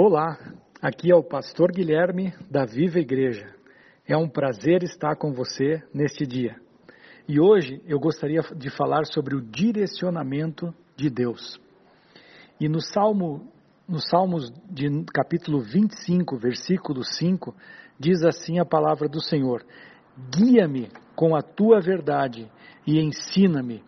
Olá, aqui é o pastor Guilherme da Viva Igreja. É um prazer estar com você neste dia. E hoje eu gostaria de falar sobre o direcionamento de Deus. E no Salmo, no Salmos de capítulo 25, versículo 5, diz assim a palavra do Senhor: Guia-me com a tua verdade e ensina-me,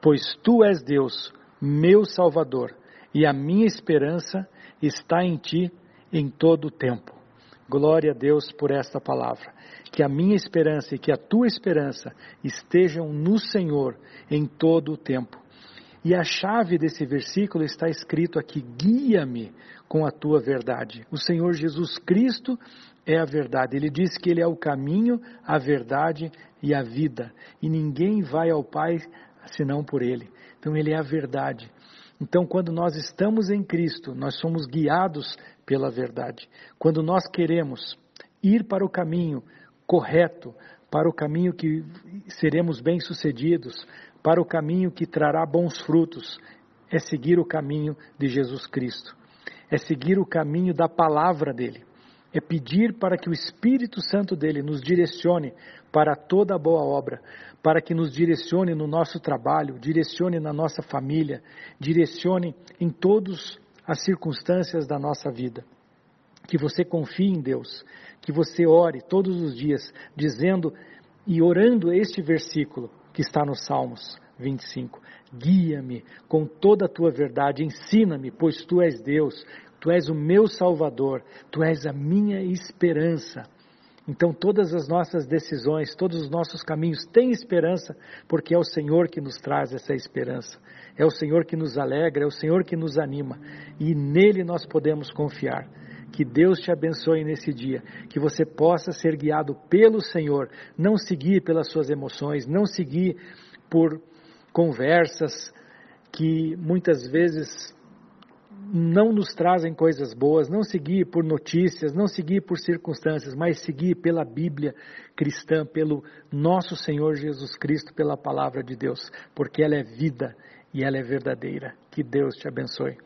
pois tu és Deus, meu Salvador, e a minha esperança está em ti em todo o tempo. Glória a Deus por esta palavra. Que a minha esperança e que a tua esperança estejam no Senhor em todo o tempo. E a chave desse versículo está escrito aqui: guia-me com a tua verdade. O Senhor Jesus Cristo é a verdade. Ele diz que Ele é o caminho, a verdade e a vida. E ninguém vai ao Pai senão por Ele. Então, Ele é a verdade. Então, quando nós estamos em Cristo, nós somos guiados pela verdade. Quando nós queremos ir para o caminho correto, para o caminho que seremos bem-sucedidos, para o caminho que trará bons frutos, é seguir o caminho de Jesus Cristo. É seguir o caminho da palavra dele. É pedir para que o Espírito Santo dele nos direcione para toda boa obra, para que nos direcione no nosso trabalho, direcione na nossa família, direcione em todas as circunstâncias da nossa vida. Que você confie em Deus, que você ore todos os dias, dizendo e orando este versículo que está nos Salmos 25. Guia-me com toda a tua verdade, ensina-me, pois tu és Deus, tu és o meu Salvador, tu és a minha esperança. Então, todas as nossas decisões, todos os nossos caminhos têm esperança, porque é o Senhor que nos traz essa esperança. É o Senhor que nos alegra, é o Senhor que nos anima. E nele nós podemos confiar. Que Deus te abençoe nesse dia, que você possa ser guiado pelo Senhor, não seguir pelas suas emoções, não seguir por conversas que muitas vezes não nos trazem coisas boas, não seguir por notícias, não seguir por circunstâncias, mas seguir pela Bíblia cristã, pelo nosso Senhor Jesus Cristo, pela palavra de Deus, porque ela é vida e ela é verdadeira. Que Deus te abençoe.